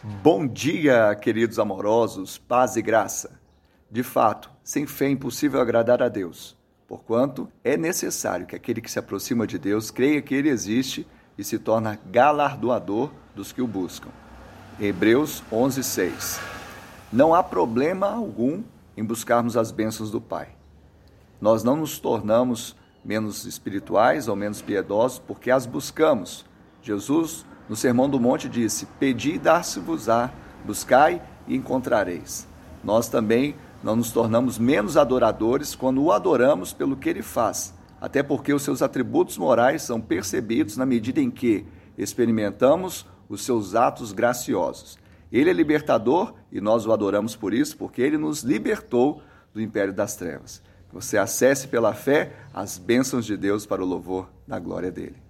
Bom dia, queridos amorosos, paz e graça. De fato, sem fé é impossível agradar a Deus, porquanto é necessário que aquele que se aproxima de Deus creia que ele existe e se torna galardoador dos que o buscam. Hebreus 11:6. Não há problema algum em buscarmos as bênçãos do Pai. Nós não nos tornamos menos espirituais ou menos piedosos porque as buscamos. Jesus no Sermão do Monte disse: Pedi e dar-se-vos-á, buscai e encontrareis. Nós também não nos tornamos menos adoradores quando o adoramos pelo que ele faz, até porque os seus atributos morais são percebidos na medida em que experimentamos os seus atos graciosos. Ele é libertador e nós o adoramos por isso, porque ele nos libertou do império das trevas. Você acesse pela fé as bênçãos de Deus para o louvor da glória dele.